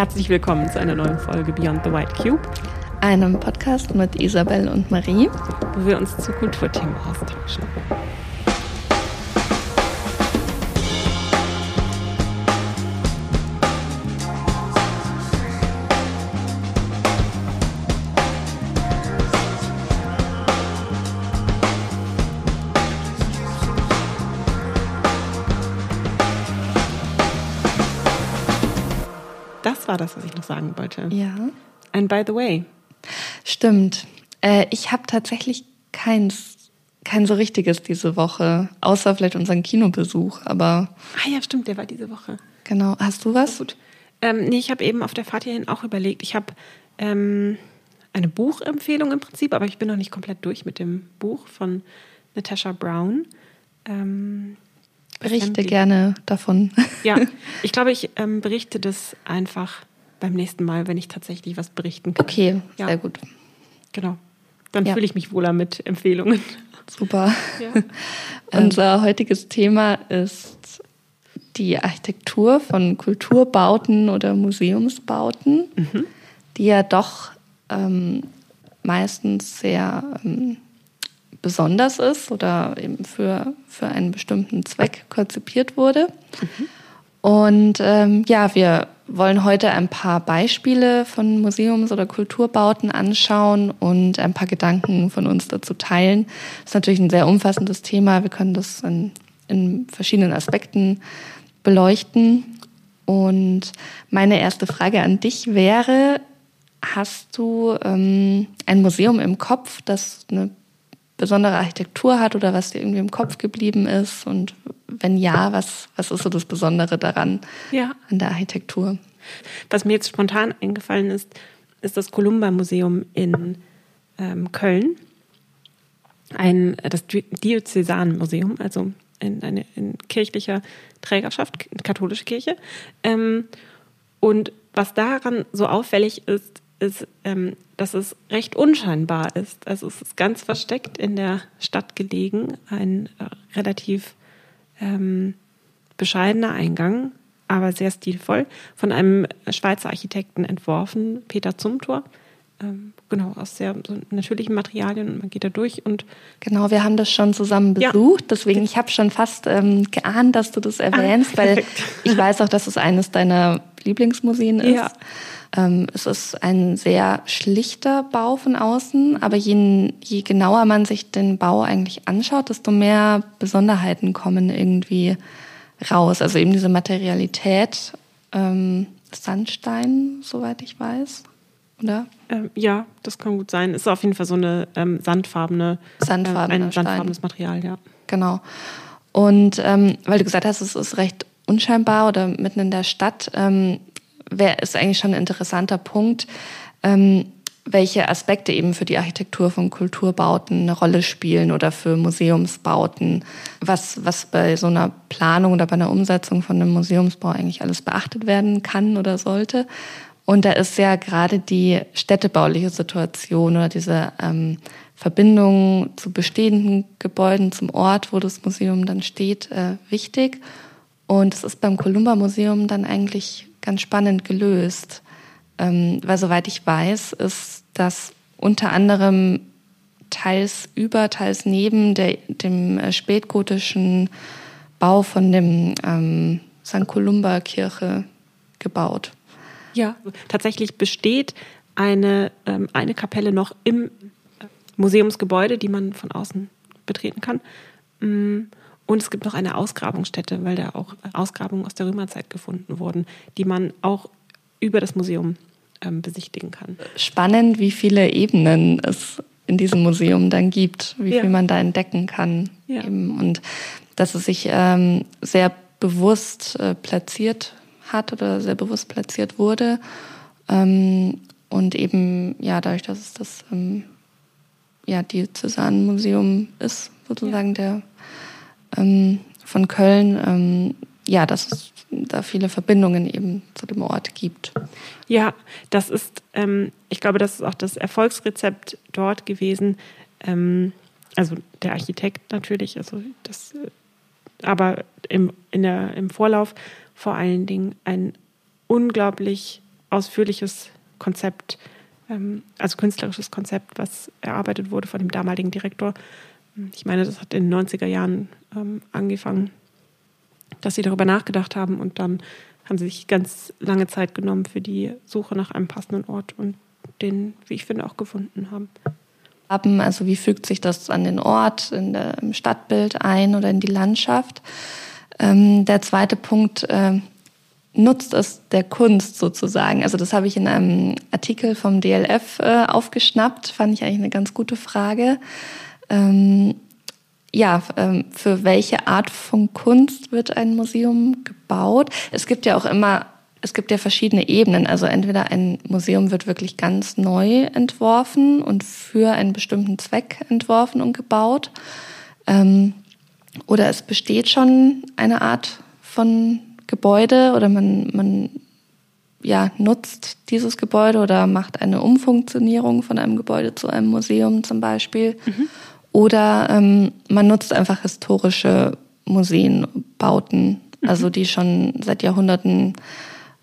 Herzlich willkommen zu einer neuen Folge Beyond the White Cube, einem Podcast mit Isabel und Marie, wo wir uns zu Kulturthemen austauschen. By the way. Stimmt. Äh, ich habe tatsächlich keins, kein so richtiges diese Woche, außer vielleicht unseren Kinobesuch, aber. Ah ja, stimmt, der war diese Woche. Genau. Hast du was? Gut. Ähm, nee, ich habe eben auf der Fahrt hierhin auch überlegt. Ich habe ähm, eine Buchempfehlung im Prinzip, aber ich bin noch nicht komplett durch mit dem Buch von Natasha Brown. Ähm, Berichte gerne davon. Ja, ich glaube, ich ähm, berichte das einfach beim nächsten Mal, wenn ich tatsächlich was berichten kann. Okay, ja. sehr gut. Genau. Dann ja. fühle ich mich wohler mit Empfehlungen. Super. Ja. Unser heutiges Thema ist die Architektur von Kulturbauten oder Museumsbauten, mhm. die ja doch ähm, meistens sehr ähm, besonders ist oder eben für, für einen bestimmten Zweck konzipiert wurde. Mhm. Und ähm, ja, wir wollen heute ein paar Beispiele von Museums- oder Kulturbauten anschauen und ein paar Gedanken von uns dazu teilen. Das ist natürlich ein sehr umfassendes Thema. Wir können das in, in verschiedenen Aspekten beleuchten. Und meine erste Frage an dich wäre, hast du ähm, ein Museum im Kopf, das eine besondere Architektur hat oder was dir irgendwie im Kopf geblieben ist? Und wenn ja, was, was ist so das Besondere daran ja. an der Architektur? Was mir jetzt spontan eingefallen ist, ist das Columba-Museum in ähm, Köln. Ein, das Diözesanmuseum, also in, eine in kirchlicher Trägerschaft, katholische Kirche. Ähm, und was daran so auffällig ist, ist, ähm, dass es recht unscheinbar ist. Also es ist ganz versteckt in der Stadt gelegen, ein äh, relativ ähm, bescheidener Eingang, aber sehr stilvoll, von einem Schweizer Architekten entworfen, Peter Zumthor. Ähm, genau, aus sehr so natürlichen Materialien und man geht da durch und genau, wir haben das schon zusammen besucht, ja. deswegen ich habe schon fast ähm, geahnt, dass du das erwähnst, ah, weil ich weiß auch, dass es eines deiner Lieblingsmuseen ist. Ja. Ähm, es ist ein sehr schlichter Bau von außen, aber je, je genauer man sich den Bau eigentlich anschaut, desto mehr Besonderheiten kommen irgendwie raus. Also eben diese Materialität, ähm, Sandstein, soweit ich weiß, oder? Ähm, ja, das kann gut sein. Ist auf jeden Fall so eine ähm, sandfarbene, sandfarbene äh, ein sandfarbenes Material, ja. Genau. Und ähm, weil du gesagt hast, es ist recht unscheinbar oder mitten in der Stadt, ähm, wäre ist eigentlich schon ein interessanter Punkt, ähm, welche Aspekte eben für die Architektur von Kulturbauten eine Rolle spielen oder für Museumsbauten, was, was bei so einer Planung oder bei einer Umsetzung von einem Museumsbau eigentlich alles beachtet werden kann oder sollte. Und da ist ja gerade die städtebauliche Situation oder diese ähm, Verbindung zu bestehenden Gebäuden, zum Ort, wo das Museum dann steht, äh, wichtig. Und es ist beim Columba Museum dann eigentlich ganz spannend gelöst. Ähm, weil soweit ich weiß, ist das unter anderem teils über, teils neben der, dem äh, spätgotischen Bau von dem ähm, St. Columba Kirche gebaut. Ja, tatsächlich besteht eine, ähm, eine Kapelle noch im Museumsgebäude, die man von außen betreten kann. Und es gibt noch eine Ausgrabungsstätte, weil da auch Ausgrabungen aus der Römerzeit gefunden wurden, die man auch über das Museum ähm, besichtigen kann. Spannend, wie viele Ebenen es in diesem Museum dann gibt, wie ja. viel man da entdecken kann. Ja. Und dass es sich ähm, sehr bewusst äh, platziert hat oder sehr bewusst platziert wurde. Ähm, und eben, ja, dadurch, dass es das ähm, ja, Diözesanmuseum ist, sozusagen ja. der ähm, von Köln, ähm, ja, dass es da viele Verbindungen eben zu dem Ort gibt. Ja, das ist, ähm, ich glaube, das ist auch das Erfolgsrezept dort gewesen. Ähm, also der Architekt natürlich, also das, aber im, in der, im Vorlauf vor allen Dingen ein unglaublich ausführliches Konzept, ähm, also künstlerisches Konzept, was erarbeitet wurde von dem damaligen Direktor. Ich meine, das hat in den 90er Jahren ähm, angefangen, dass sie darüber nachgedacht haben und dann haben sie sich ganz lange Zeit genommen für die Suche nach einem passenden Ort und den, wie ich finde, auch gefunden haben. Also wie fügt sich das an den Ort, in der, im Stadtbild ein oder in die Landschaft? Ähm, der zweite Punkt, äh, nutzt es der Kunst sozusagen? Also das habe ich in einem Artikel vom DLF äh, aufgeschnappt, fand ich eigentlich eine ganz gute Frage. Ähm, ja, ähm, für welche Art von Kunst wird ein Museum gebaut? Es gibt ja auch immer, es gibt ja verschiedene Ebenen. Also entweder ein Museum wird wirklich ganz neu entworfen und für einen bestimmten Zweck entworfen und gebaut. Ähm, oder es besteht schon eine Art von Gebäude oder man, man ja, nutzt dieses Gebäude oder macht eine Umfunktionierung von einem Gebäude zu einem Museum zum Beispiel. Mhm. Oder ähm, man nutzt einfach historische Museen, Bauten, mhm. also die schon seit Jahrhunderten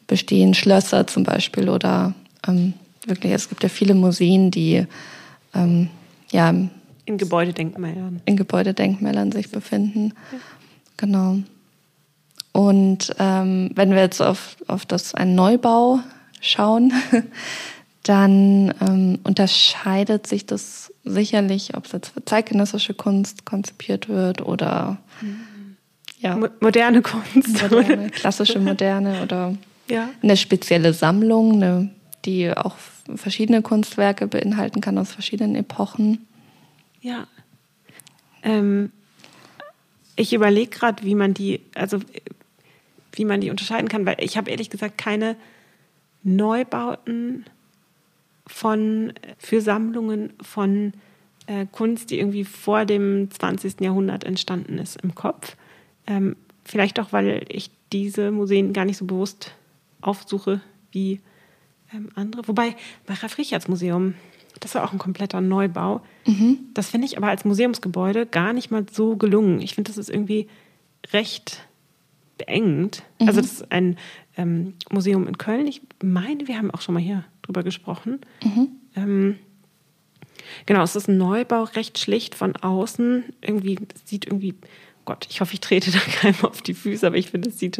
bestehen, Schlösser zum Beispiel oder ähm, wirklich, es gibt ja viele Museen, die ähm, ja in Gebäudedenkmälern in Gebäudedenkmälern sich befinden. Ja. Genau. Und ähm, wenn wir jetzt auf, auf das einen Neubau schauen, dann ähm, unterscheidet sich das sicherlich, ob es jetzt für zeitgenössische Kunst konzipiert wird oder ja. moderne Kunst. Moderne, klassische moderne oder ja. eine spezielle Sammlung, eine, die auch verschiedene Kunstwerke beinhalten kann aus verschiedenen Epochen. Ja. Ähm, ich überlege gerade, wie man die, also wie man die unterscheiden kann, weil ich habe ehrlich gesagt keine Neubauten von, für Sammlungen von äh, Kunst, die irgendwie vor dem 20. Jahrhundert entstanden ist, im Kopf. Ähm, vielleicht auch, weil ich diese Museen gar nicht so bewusst aufsuche wie ähm, andere. Wobei bei Ralf Richards Museum, das war auch ein kompletter Neubau. Mhm. Das finde ich aber als Museumsgebäude gar nicht mal so gelungen. Ich finde, das ist irgendwie recht beengt. Mhm. Also das ist ein ähm, Museum in Köln. Ich meine, wir haben auch schon mal hier drüber gesprochen. Mhm. Ähm, genau, es ist ein Neubau, recht schlicht von außen. Irgendwie sieht irgendwie, Gott, ich hoffe, ich trete da keinem auf die Füße, aber ich finde, es sieht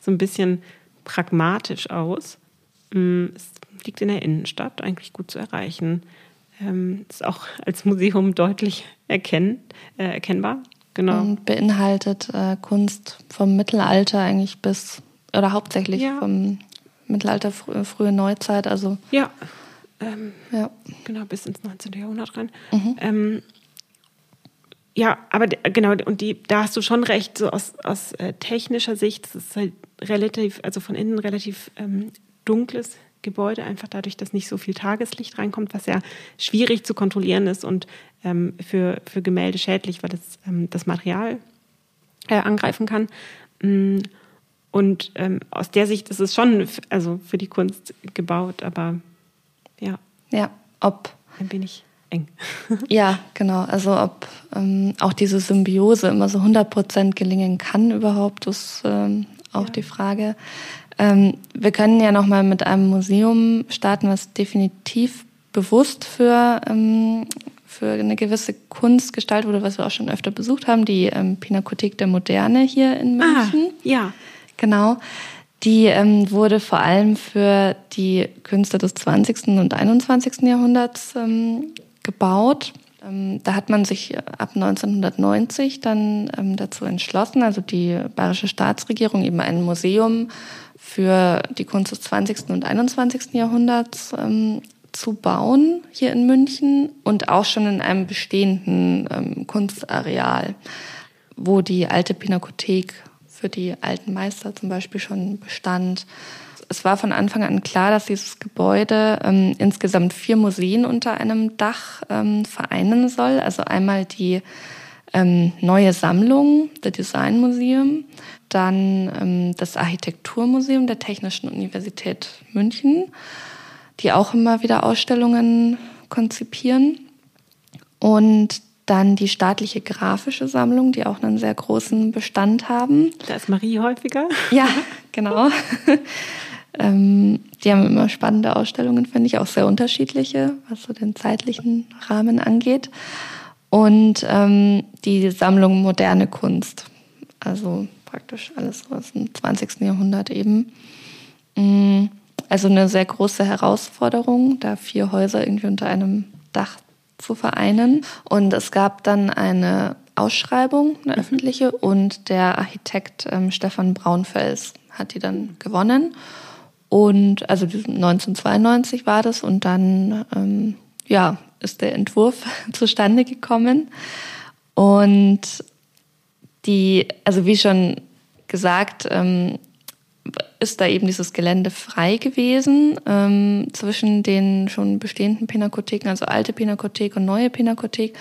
so ein bisschen pragmatisch aus. Mm, es liegt in der Innenstadt, eigentlich gut zu erreichen. Ähm, ist auch als Museum deutlich erkenn, äh, erkennbar. Genau. Und beinhaltet äh, Kunst vom Mittelalter eigentlich bis, oder hauptsächlich ja. vom Mittelalter, frü frühe Neuzeit, also. Ja. Ähm, ja. Genau, bis ins 19. Jahrhundert rein. Mhm. Ähm, ja, aber genau, und die, da hast du schon recht, so aus, aus äh, technischer Sicht, es ist halt relativ, also von innen relativ ähm, dunkles Gebäude, einfach dadurch, dass nicht so viel Tageslicht reinkommt, was ja schwierig zu kontrollieren ist und ähm, für, für Gemälde schädlich, weil es ähm, das Material äh, angreifen kann. Mm, und ähm, aus der Sicht ist es schon also für die Kunst gebaut, aber ja. Ja, ob. Ein wenig eng. ja, genau. Also ob ähm, auch diese Symbiose immer so 100 Prozent gelingen kann überhaupt, ist ähm, auch ja. die Frage. Ähm, wir können ja noch mal mit einem Museum starten, was definitiv bewusst für ähm, für eine gewisse Kunst gestaltet wurde, was wir auch schon öfter besucht haben, die ähm, Pinakothek der Moderne hier in ah, München. Ah, ja. Genau. Die ähm, wurde vor allem für die Künstler des 20. und 21. Jahrhunderts ähm, gebaut. Ähm, da hat man sich ab 1990 dann ähm, dazu entschlossen, also die bayerische Staatsregierung eben ein Museum für die Kunst des 20. und 21. Jahrhunderts ähm, zu bauen hier in München und auch schon in einem bestehenden ähm, Kunstareal, wo die alte Pinakothek für die alten Meister zum Beispiel schon bestand. Es war von Anfang an klar, dass dieses Gebäude ähm, insgesamt vier Museen unter einem Dach ähm, vereinen soll. Also einmal die ähm, neue Sammlung, der Design Museum, dann ähm, das Architekturmuseum der Technischen Universität München die auch immer wieder Ausstellungen konzipieren. Und dann die staatliche grafische Sammlung, die auch einen sehr großen Bestand haben. Da ist Marie häufiger. Ja, genau. Ähm, die haben immer spannende Ausstellungen, finde ich, auch sehr unterschiedliche, was so den zeitlichen Rahmen angeht. Und ähm, die Sammlung Moderne Kunst. Also praktisch alles aus dem 20. Jahrhundert eben. Mm, also eine sehr große Herausforderung, da vier Häuser irgendwie unter einem Dach zu vereinen. Und es gab dann eine Ausschreibung, eine mhm. öffentliche, und der Architekt ähm, Stefan Braunfels hat die dann gewonnen. Und also 1992 war das und dann ähm, ja ist der Entwurf zustande gekommen und die also wie schon gesagt ähm, ist da eben dieses Gelände frei gewesen ähm, zwischen den schon bestehenden Pinakotheken, also alte Pinakothek und neue Pinakothek.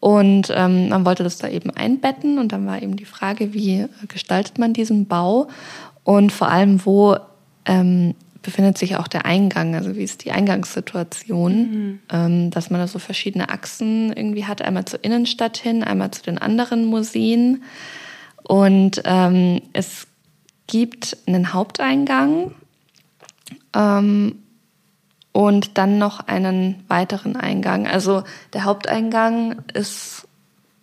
Und ähm, man wollte das da eben einbetten und dann war eben die Frage, wie gestaltet man diesen Bau und vor allem, wo ähm, befindet sich auch der Eingang, also wie ist die Eingangssituation, mhm. ähm, dass man da so verschiedene Achsen irgendwie hat, einmal zur Innenstadt hin, einmal zu den anderen Museen. Und ähm, es gibt einen Haupteingang ähm, und dann noch einen weiteren Eingang. Also der Haupteingang ist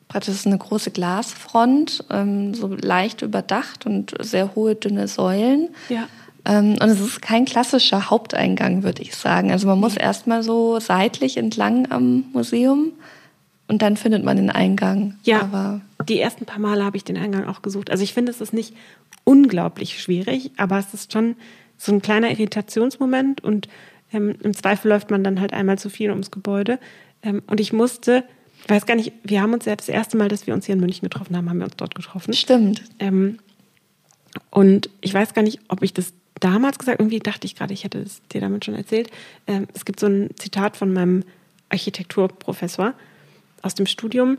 praktisch eine große Glasfront, ähm, so leicht überdacht und sehr hohe, dünne Säulen. Ja. Ähm, und es ist kein klassischer Haupteingang, würde ich sagen. Also man muss erstmal so seitlich entlang am Museum und dann findet man den Eingang. Ja, aber die ersten paar Male habe ich den Eingang auch gesucht. Also ich finde, es ist nicht unglaublich schwierig, aber es ist schon so ein kleiner Irritationsmoment und ähm, im Zweifel läuft man dann halt einmal zu viel ums Gebäude. Ähm, und ich musste ich weiß gar nicht, wir haben uns ja das erste Mal, dass wir uns hier in München getroffen haben, haben wir uns dort getroffen. Stimmt. Ähm, und ich weiß gar nicht, ob ich das damals gesagt, irgendwie dachte ich gerade, ich hätte es dir damit schon erzählt. Ähm, es gibt so ein Zitat von meinem Architekturprofessor aus dem Studium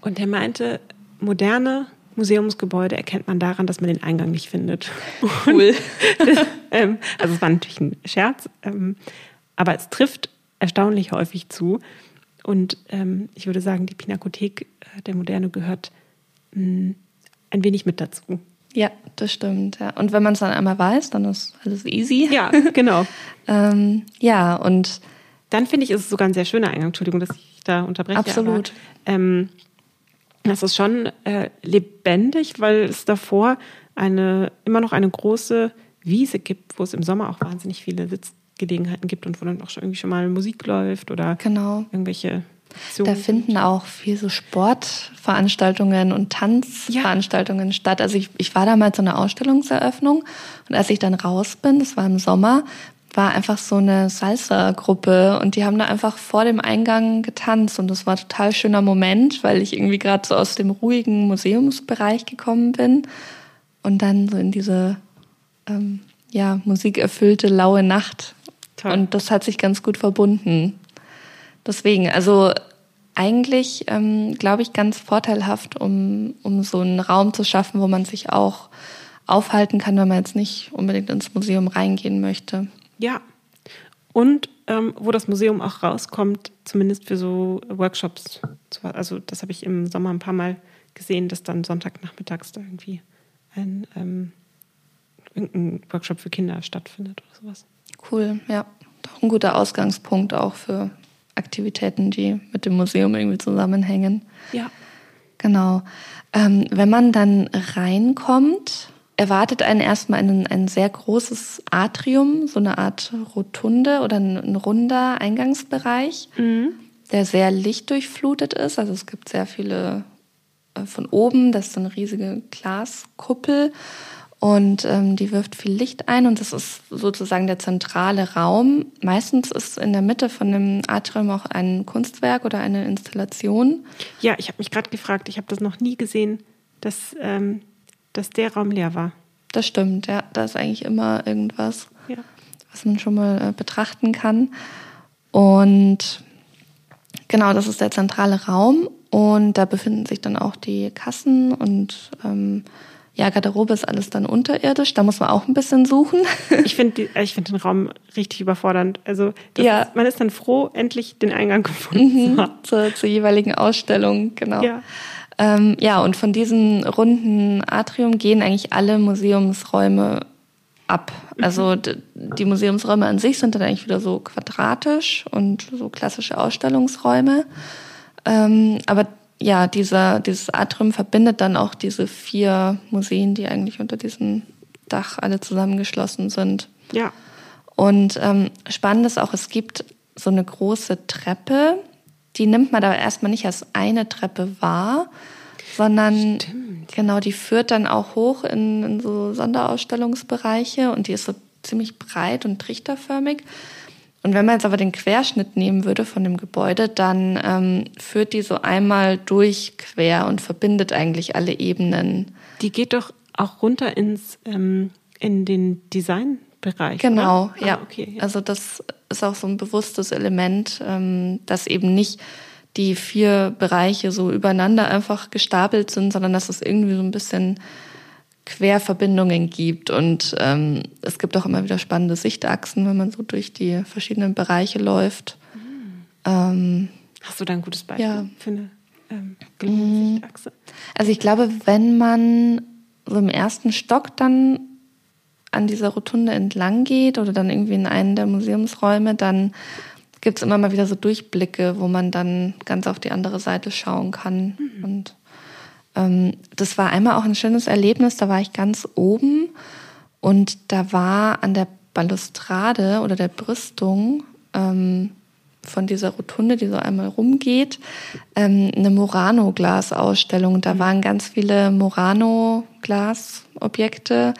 und der meinte, moderne Museumsgebäude erkennt man daran, dass man den Eingang nicht findet. Cool. ähm, also es war natürlich ein Scherz, ähm, aber es trifft erstaunlich häufig zu. Und ähm, ich würde sagen, die Pinakothek äh, der Moderne gehört mh, mm, ein wenig mit dazu. Ja, das stimmt. Ja. Und wenn man es dann einmal weiß, dann ist alles easy. Ja, genau. ja, und dann finde ich, ist es sogar ein sehr schöner Eingang. Entschuldigung, dass ich da unterbreche. Absolut. Aber, ähm, das ist schon äh, lebendig, weil es davor eine immer noch eine große Wiese gibt, wo es im Sommer auch wahnsinnig viele Sitz Gelegenheiten gibt und wo dann auch schon irgendwie schon mal Musik läuft oder genau. irgendwelche da finden auch viel so Sportveranstaltungen und Tanzveranstaltungen ja. statt. Also ich, ich war damals so eine Ausstellungseröffnung und als ich dann raus bin, das war im Sommer, war einfach so eine Salsa-Gruppe und die haben da einfach vor dem Eingang getanzt und das war ein total schöner Moment, weil ich irgendwie gerade so aus dem ruhigen Museumsbereich gekommen bin und dann so in diese ähm, ja musikerfüllte laue Nacht Toll. Und das hat sich ganz gut verbunden. Deswegen, also eigentlich, ähm, glaube ich, ganz vorteilhaft, um, um so einen Raum zu schaffen, wo man sich auch aufhalten kann, wenn man jetzt nicht unbedingt ins Museum reingehen möchte. Ja. Und ähm, wo das Museum auch rauskommt, zumindest für so Workshops. Also das habe ich im Sommer ein paar Mal gesehen, dass dann Sonntagnachmittags da irgendwie ein, ähm, ein Workshop für Kinder stattfindet oder sowas. Cool, ja. Doch ein guter Ausgangspunkt auch für Aktivitäten, die mit dem Museum irgendwie zusammenhängen. Ja. Genau. Ähm, wenn man dann reinkommt, erwartet einen erstmal ein, ein sehr großes Atrium, so eine Art Rotunde oder ein, ein runder Eingangsbereich, mhm. der sehr lichtdurchflutet ist. Also es gibt sehr viele äh, von oben, das ist so eine riesige Glaskuppel und ähm, die wirft viel Licht ein und das ist sozusagen der zentrale Raum. Meistens ist in der Mitte von dem Atrium auch ein Kunstwerk oder eine Installation. Ja, ich habe mich gerade gefragt, ich habe das noch nie gesehen, dass, ähm, dass der Raum leer war. Das stimmt, ja. Da ist eigentlich immer irgendwas, ja. was man schon mal äh, betrachten kann. Und genau, das ist der zentrale Raum und da befinden sich dann auch die Kassen und ähm, ja, Garderobe ist alles dann unterirdisch, da muss man auch ein bisschen suchen. Ich finde ich find den Raum richtig überfordernd. Also ja. Ist, man ist dann froh, endlich den Eingang gefunden mhm, zur, zur jeweiligen Ausstellung, genau. Ja. Ähm, ja, und von diesem runden Atrium gehen eigentlich alle Museumsräume ab. Also die Museumsräume an sich sind dann eigentlich wieder so quadratisch und so klassische Ausstellungsräume. Ähm, aber ja, dieser, dieses Atrium verbindet dann auch diese vier Museen, die eigentlich unter diesem Dach alle zusammengeschlossen sind. Ja. Und ähm, spannend ist auch, es gibt so eine große Treppe, die nimmt man da erstmal nicht als eine Treppe wahr, sondern Stimmt. genau, die führt dann auch hoch in, in so Sonderausstellungsbereiche und die ist so ziemlich breit und trichterförmig. Und wenn man jetzt aber den Querschnitt nehmen würde von dem Gebäude, dann ähm, führt die so einmal durch quer und verbindet eigentlich alle Ebenen. Die geht doch auch runter ins ähm, in den Designbereich. Genau, ah, ja. Okay, ja. Also das ist auch so ein bewusstes Element, ähm, dass eben nicht die vier Bereiche so übereinander einfach gestapelt sind, sondern dass es irgendwie so ein bisschen Querverbindungen gibt. Und ähm, es gibt auch immer wieder spannende Sichtachsen, wenn man so durch die verschiedenen Bereiche läuft. Mhm. Ähm, Hast du da ein gutes Beispiel ja. für eine ähm, gelungene mhm. Sichtachse? Also ich glaube, wenn man so im ersten Stock dann an dieser Rotunde entlang geht oder dann irgendwie in einen der Museumsräume, dann gibt es immer mal wieder so Durchblicke, wo man dann ganz auf die andere Seite schauen kann. Mhm. Und ähm, das war einmal auch ein schönes Erlebnis. Da war ich ganz oben und da war an der Balustrade oder der Brüstung ähm, von dieser Rotunde, die so einmal rumgeht, ähm, eine Murano-Glasausstellung. Da mhm. waren ganz viele Murano-Glasobjekte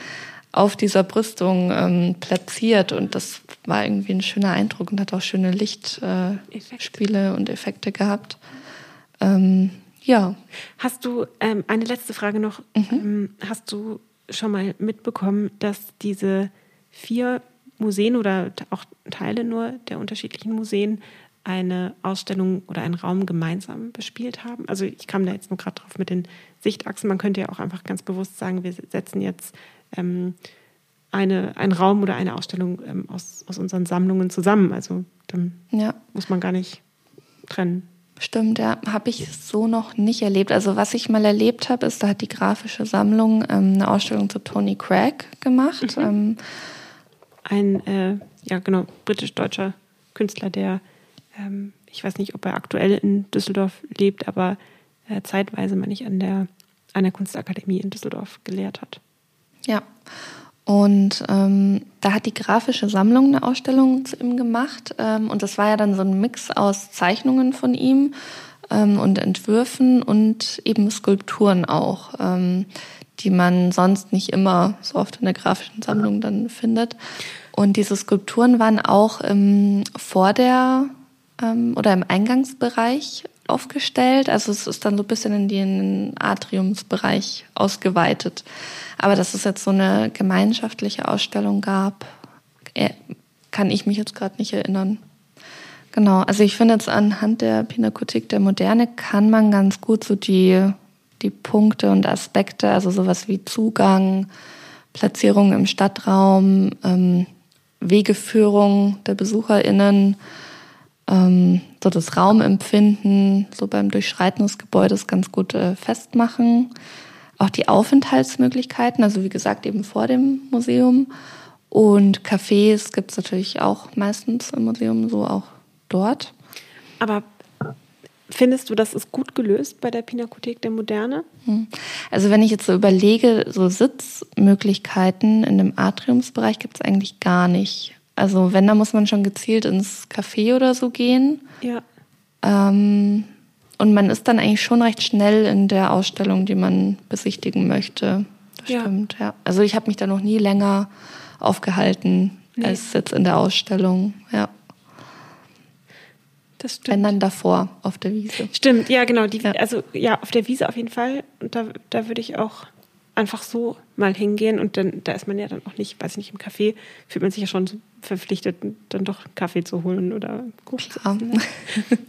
auf dieser Brüstung ähm, platziert und das war irgendwie ein schöner Eindruck und hat auch schöne Lichtspiele äh, und Effekte gehabt. Ähm, ja. Hast du, ähm, eine letzte Frage noch, mhm. Ähm, hast du schon mal mitbekommen, dass diese vier Museen oder auch Teile nur der unterschiedlichen Museen eine Ausstellung oder einen Raum gemeinsam bespielt haben. Also ich kam da jetzt nur gerade drauf mit den Sichtachsen. Man könnte ja auch einfach ganz bewusst sagen, wir setzen jetzt ähm, eine, einen Raum oder eine Ausstellung ähm, aus, aus unseren Sammlungen zusammen. Also dann ja. muss man gar nicht trennen. Stimmt, ja, habe ich so noch nicht erlebt. Also was ich mal erlebt habe, ist, da hat die grafische Sammlung ähm, eine Ausstellung zu Tony Craig gemacht. Mhm. Ähm, Ein, äh, ja genau, britisch-deutscher Künstler, der, ähm, ich weiß nicht, ob er aktuell in Düsseldorf lebt, aber äh, zeitweise, meine ich, an der, an der Kunstakademie in Düsseldorf gelehrt hat. Ja, und ähm, da hat die grafische Sammlung eine Ausstellung zu ihm gemacht. Ähm, und das war ja dann so ein Mix aus Zeichnungen von ihm ähm, und Entwürfen und eben Skulpturen auch, ähm, die man sonst nicht immer so oft in der grafischen Sammlung dann findet. Und diese Skulpturen waren auch ähm, vor der ähm, oder im Eingangsbereich aufgestellt. Also es ist dann so ein bisschen in den Atriumsbereich ausgeweitet. Aber dass es jetzt so eine gemeinschaftliche Ausstellung gab, äh, kann ich mich jetzt gerade nicht erinnern. Genau, also ich finde jetzt anhand der Pinakothek der Moderne kann man ganz gut so die, die Punkte und Aspekte, also sowas wie Zugang, Platzierung im Stadtraum, ähm, Wegeführung der BesucherInnen, ähm, so das Raumempfinden, so beim Durchschreiten des Gebäudes ganz gut äh, festmachen. Auch die Aufenthaltsmöglichkeiten, also wie gesagt eben vor dem Museum. Und Cafés gibt es natürlich auch meistens im Museum, so auch dort. Aber Findest du, das ist gut gelöst bei der Pinakothek der Moderne? Hm. Also wenn ich jetzt so überlege, so Sitzmöglichkeiten in dem Atriumsbereich gibt es eigentlich gar nicht. Also wenn, da muss man schon gezielt ins Café oder so gehen. Ja. Ähm, und man ist dann eigentlich schon recht schnell in der Ausstellung, die man besichtigen möchte. Das ja. stimmt, ja. Also ich habe mich da noch nie länger aufgehalten nee. als jetzt in der Ausstellung, ja. Das stimmt. Wenn dann davor auf der Wiese. Stimmt, ja, genau. Die, ja. Also ja, auf der Wiese auf jeden Fall. Und da, da würde ich auch einfach so mal hingehen und dann, da ist man ja dann auch nicht, weiß ich nicht, im Café fühlt man sich ja schon verpflichtet, dann doch Kaffee zu holen oder Kuchen zu essen.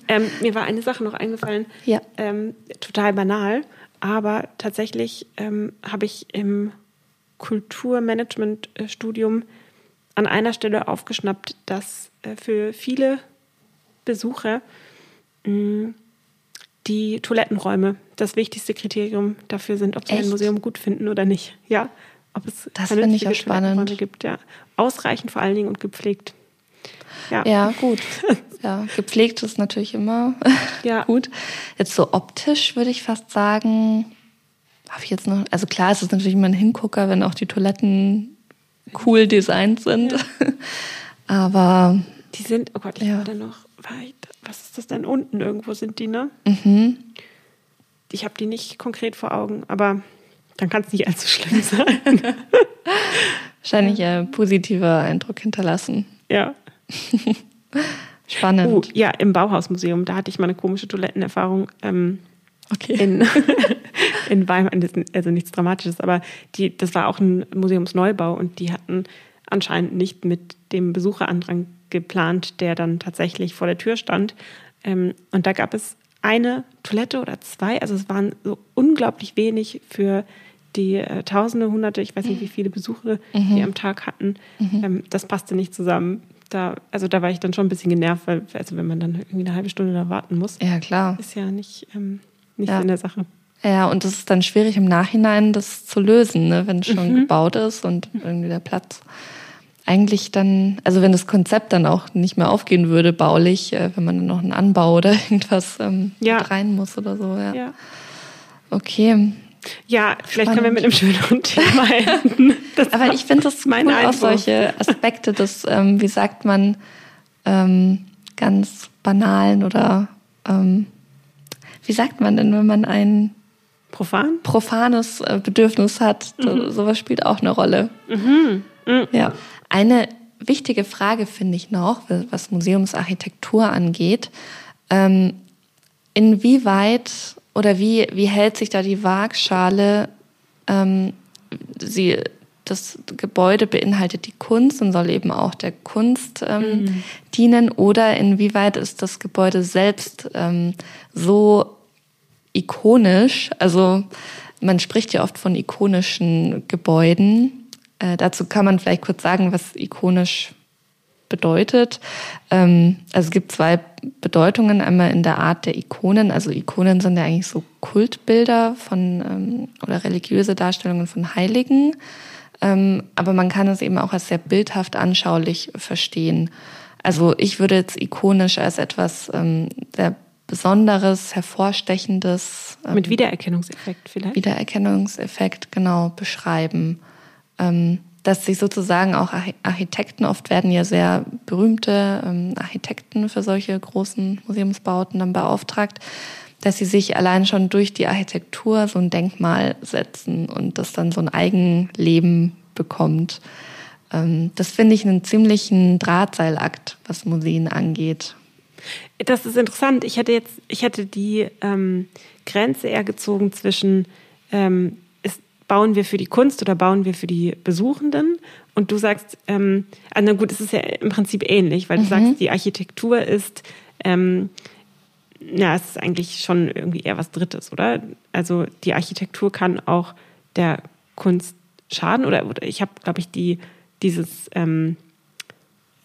ähm, mir war eine Sache noch eingefallen, ja. ähm, total banal, aber tatsächlich ähm, habe ich im Kulturmanagement-Studium an einer Stelle aufgeschnappt, dass äh, für viele Besucher mh, die Toilettenräume das wichtigste Kriterium dafür sind, ob sie Echt? ein Museum gut finden oder nicht. Ja. ob es das finde ich auch spannend gibt. Ja. Ausreichend vor allen Dingen und gepflegt. Ja, ja gut. Ja, gepflegt ist natürlich immer ja. gut. Jetzt so optisch würde ich fast sagen, habe ich jetzt noch, also klar, es ist natürlich immer ein Hingucker, wenn auch die Toiletten cool designt sind. Ja. Aber. Die sind, oh Gott, ich ja. war da noch, was ist das denn? Unten irgendwo sind die, ne? Mhm. Ich habe die nicht konkret vor Augen, aber dann kann es nicht allzu schlimm sein. Wahrscheinlich ein positiver Eindruck hinterlassen. Ja. Spannend. Uh, ja, im Bauhausmuseum, da hatte ich mal eine komische Toilettenerfahrung. Ähm, okay. In, in Weimar, also nichts Dramatisches, aber die, das war auch ein Museumsneubau und die hatten anscheinend nicht mit dem Besucherandrang geplant, der dann tatsächlich vor der Tür stand. Ähm, und da gab es eine Toilette oder zwei, also es waren so unglaublich wenig für die äh, Tausende, Hunderte, ich weiß nicht, wie viele Besucher mhm. die am Tag hatten. Mhm. Ähm, das passte nicht zusammen. Da, also da war ich dann schon ein bisschen genervt, weil also wenn man dann irgendwie eine halbe Stunde da warten muss, ja klar, ist ja nicht, ähm, nicht ja. in der Sache. Ja, und es ist dann schwierig im Nachhinein, das zu lösen, ne, wenn es schon mhm. gebaut ist und irgendwie der Platz eigentlich dann, also wenn das Konzept dann auch nicht mehr aufgehen würde, baulich, äh, wenn man dann noch einen Anbau oder irgendwas ähm, ja. rein muss oder so, ja. ja. Okay. Ja, vielleicht Spannend. können wir mit einem schöneren Thema enden. Aber ich finde das meine cool, auch solche Aspekte des, ähm, wie sagt man, ähm, ganz banalen oder ähm, wie sagt man denn, wenn man ein Profan? profanes äh, Bedürfnis hat, mhm. sowas spielt auch eine Rolle. Mhm. Mhm. Ja. Eine wichtige Frage finde ich noch, was Museumsarchitektur angeht. Ähm, inwieweit oder wie, wie hält sich da die Waagschale? Ähm, sie, das Gebäude beinhaltet die Kunst und soll eben auch der Kunst ähm, mhm. dienen. Oder inwieweit ist das Gebäude selbst ähm, so ikonisch? Also man spricht ja oft von ikonischen Gebäuden. Äh, dazu kann man vielleicht kurz sagen, was ikonisch bedeutet. Ähm, also es gibt zwei Bedeutungen. Einmal in der Art der Ikonen. Also Ikonen sind ja eigentlich so Kultbilder von ähm, oder religiöse Darstellungen von Heiligen. Ähm, aber man kann es eben auch als sehr bildhaft anschaulich verstehen. Also ich würde jetzt ikonisch als etwas ähm, sehr Besonderes, hervorstechendes. Ähm, Mit Wiedererkennungseffekt vielleicht. Wiedererkennungseffekt, genau, beschreiben dass sich sozusagen auch Architekten, oft werden ja sehr berühmte ähm, Architekten für solche großen Museumsbauten dann beauftragt, dass sie sich allein schon durch die Architektur so ein Denkmal setzen und das dann so ein Eigenleben bekommt. Ähm, das finde ich einen ziemlichen Drahtseilakt, was Museen angeht. Das ist interessant. Ich hätte jetzt, ich hätte die ähm, Grenze eher gezogen zwischen ähm, bauen wir für die Kunst oder bauen wir für die Besuchenden? Und du sagst, ähm, ah, na gut, es ist ja im Prinzip ähnlich, weil du mhm. sagst, die Architektur ist, ähm, ja, es ist eigentlich schon irgendwie eher was Drittes, oder? Also die Architektur kann auch der Kunst schaden oder, oder ich habe, glaube ich, die, dieses, ähm,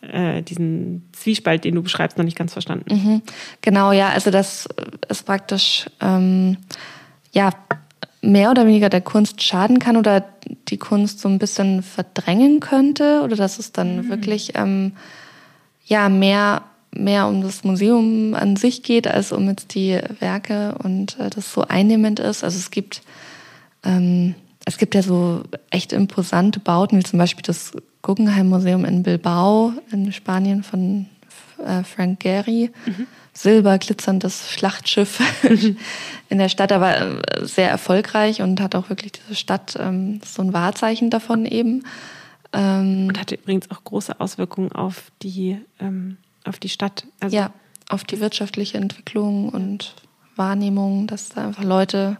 äh, diesen Zwiespalt, den du beschreibst, noch nicht ganz verstanden. Mhm. Genau, ja, also das ist praktisch, ähm, ja, mehr oder weniger der Kunst schaden kann oder die Kunst so ein bisschen verdrängen könnte oder dass es dann mhm. wirklich ähm, ja mehr mehr um das Museum an sich geht als um jetzt die Werke und äh, das so einnehmend ist. Also es gibt ähm, es gibt ja so echt imposante Bauten wie zum Beispiel das Guggenheim Museum in Bilbao in Spanien von äh, Frank Gehry. Mhm silberglitzerndes Schlachtschiff in der Stadt, aber äh, sehr erfolgreich und hat auch wirklich diese Stadt ähm, so ein Wahrzeichen davon eben. Ähm, und hatte übrigens auch große Auswirkungen auf die, ähm, auf die Stadt. Also ja, auf die wirtschaftliche Entwicklung und Wahrnehmung, dass da einfach Leute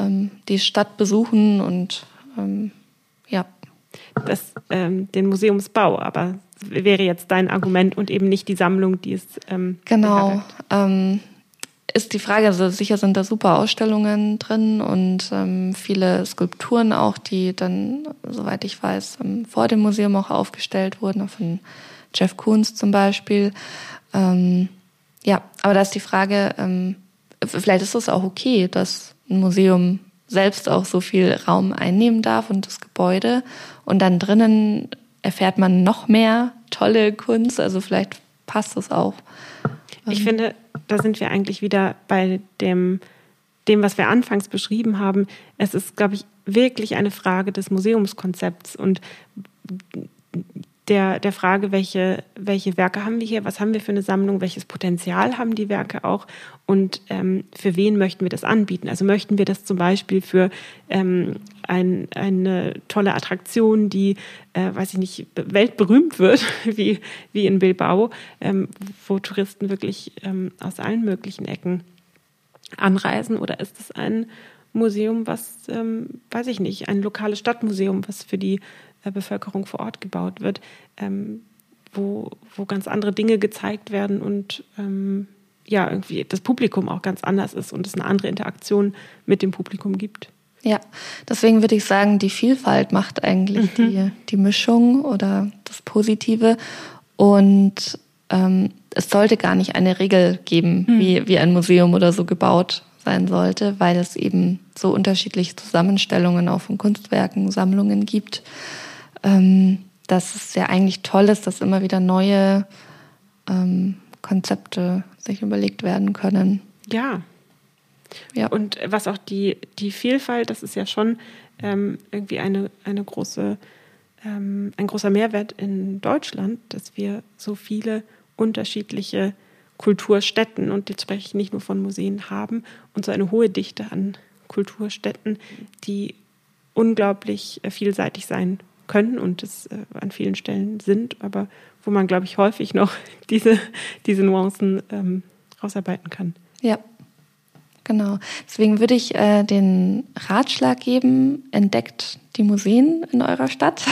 ähm, die Stadt besuchen und ähm, ja. Das, ähm, den Museumsbau, aber wäre jetzt dein Argument und eben nicht die Sammlung, die es. Ähm, genau. Ähm, ist die Frage, also sicher sind da super Ausstellungen drin und ähm, viele Skulpturen auch, die dann, soweit ich weiß, ähm, vor dem Museum auch aufgestellt wurden, von Jeff Koons zum Beispiel. Ähm, ja, aber da ist die Frage, ähm, vielleicht ist es auch okay, dass ein Museum selbst auch so viel Raum einnehmen darf und das Gebäude. Und dann drinnen erfährt man noch mehr tolle Kunst. Also vielleicht passt das auch. Ich finde, da sind wir eigentlich wieder bei dem, dem, was wir anfangs beschrieben haben. Es ist, glaube ich, wirklich eine Frage des Museumskonzepts und der, der Frage, welche, welche Werke haben wir hier, was haben wir für eine Sammlung, welches Potenzial haben die Werke auch und ähm, für wen möchten wir das anbieten. Also möchten wir das zum Beispiel für ähm, ein, eine tolle Attraktion, die, äh, weiß ich nicht, weltberühmt wird, wie, wie in Bilbao, ähm, wo Touristen wirklich ähm, aus allen möglichen Ecken anreisen oder ist es ein Museum, was, ähm, weiß ich nicht, ein lokales Stadtmuseum, was für die Bevölkerung vor Ort gebaut wird, ähm, wo, wo ganz andere Dinge gezeigt werden und ähm, ja, irgendwie das Publikum auch ganz anders ist und es eine andere Interaktion mit dem Publikum gibt. Ja, deswegen würde ich sagen, die Vielfalt macht eigentlich mhm. die, die Mischung oder das Positive. Und ähm, es sollte gar nicht eine Regel geben, mhm. wie, wie ein Museum oder so gebaut sein sollte, weil es eben so unterschiedliche Zusammenstellungen auch von Kunstwerken, Sammlungen gibt ähm, dass es ja eigentlich toll ist, dass immer wieder neue ähm, Konzepte sich überlegt werden können. Ja. Ja. Und was auch die, die Vielfalt, das ist ja schon ähm, irgendwie eine, eine große, ähm, ein großer Mehrwert in Deutschland, dass wir so viele unterschiedliche Kulturstätten, und jetzt spreche ich nicht nur von Museen, haben und so eine hohe Dichte an Kulturstätten, die unglaublich äh, vielseitig sein können und es äh, an vielen Stellen sind, aber wo man, glaube ich, häufig noch diese, diese Nuancen ähm, rausarbeiten kann. Ja, genau. Deswegen würde ich äh, den Ratschlag geben, entdeckt die Museen in eurer Stadt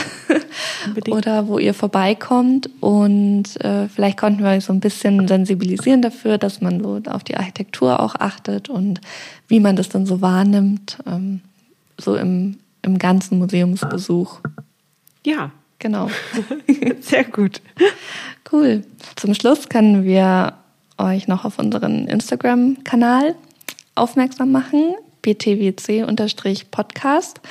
oder wo ihr vorbeikommt und äh, vielleicht konnten wir euch so ein bisschen sensibilisieren dafür, dass man so auf die Architektur auch achtet und wie man das dann so wahrnimmt, ähm, so im, im ganzen Museumsbesuch. Ja. Genau. Sehr gut. Cool. Zum Schluss können wir euch noch auf unseren Instagram-Kanal aufmerksam machen, btwc-podcast.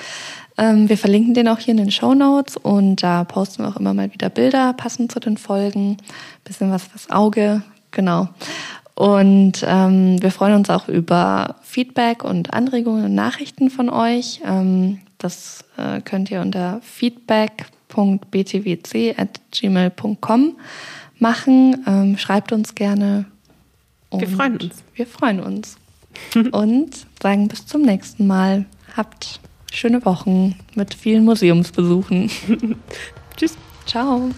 Ähm, wir verlinken den auch hier in den Show Notes und da posten wir auch immer mal wieder Bilder passend zu den Folgen. Bisschen was fürs Auge, genau. Und ähm, wir freuen uns auch über Feedback und Anregungen und Nachrichten von euch. Ähm, das äh, könnt ihr unter feedback.btwc.gmail.com machen. Ähm, schreibt uns gerne. wir freuen uns. Wir freuen uns. und sagen bis zum nächsten Mal. Habt schöne Wochen mit vielen Museumsbesuchen. Tschüss. Ciao.